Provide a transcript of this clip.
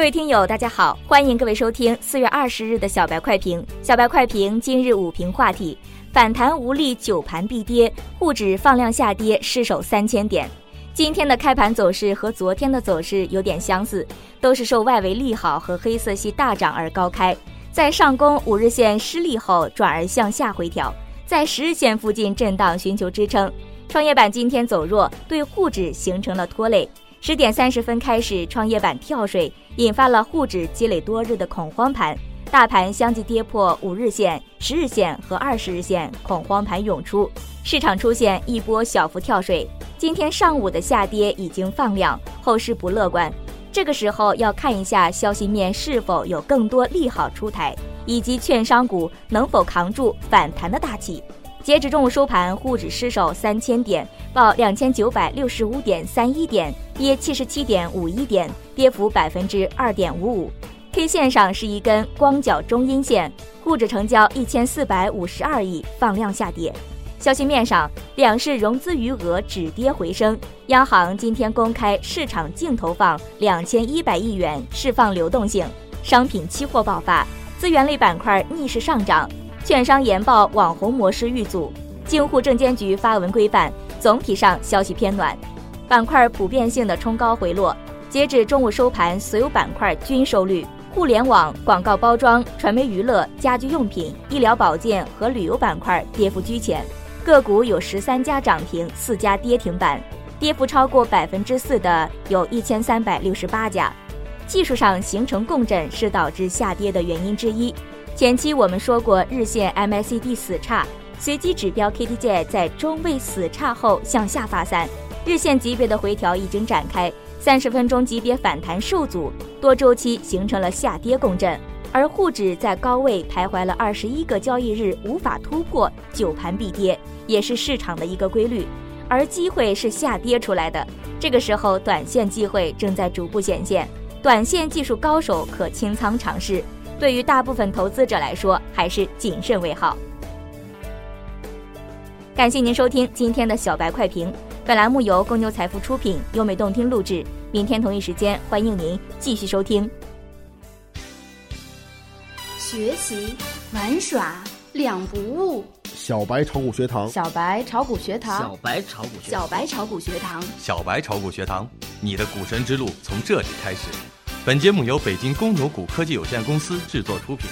各位听友，大家好，欢迎各位收听四月二十日的小白快评。小白快评今日午评话题：反弹无力，九盘必跌，沪指放量下跌，失守三千点。今天的开盘走势和昨天的走势有点相似，都是受外围利好和黑色系大涨而高开，在上攻五日线失利后转而向下回调，在十日线附近震荡寻求支撑。创业板今天走弱，对沪指形成了拖累。十点三十分开始，创业板跳水，引发了沪指积累多日的恐慌盘，大盘相继跌破五日线、十日线和二十日线，恐慌盘涌出，市场出现一波小幅跳水。今天上午的下跌已经放量，后市不乐观。这个时候要看一下消息面是否有更多利好出台，以及券商股能否扛住反弹的大旗。截止中午收盘，沪指失守三千点，报两千九百六十五点三一点，跌七十七点五一点，跌幅百分之二点五五。K 线上是一根光脚中阴线，沪指成交一千四百五十二亿，放量下跌。消息面上，两市融资余额止跌回升。央行今天公开市场净投放两千一百亿元，释放流动性。商品期货爆发，资源类板块逆势上涨。券商研报网红模式遇阻。京沪证监局发文规范，总体上消息偏暖。板块普遍性的冲高回落。截止中午收盘，所有板块均收绿。互联网、广告包装、传媒娱乐、家居用品、医疗保健和旅游板块跌幅居前。个股有十三家涨停，四家跌停板，跌幅超过百分之四的有一千三百六十八家。技术上形成共振是导致下跌的原因之一。前期我们说过，日线 MACD 死叉，随机指标 KDJ 在中位死叉后向下发散，日线级别的回调已经展开，三十分钟级别反弹受阻，多周期形成了下跌共振。而沪指在高位徘徊了二十一个交易日，无法突破九盘必跌，也是市场的一个规律。而机会是下跌出来的，这个时候短线机会正在逐步显现，短线技术高手可清仓尝试。对于大部分投资者来说，还是谨慎为好。感谢您收听今天的小白快评，本栏目由公牛财富出品，优美动听录制。明天同一时间，欢迎您继续收听。学习玩耍两不误，小白炒股学堂，小白炒股学堂，小白炒股学小白炒股学堂，小白炒股学堂，你的股神之路从这里开始。本节目由北京公牛股科技有限公司制作出品。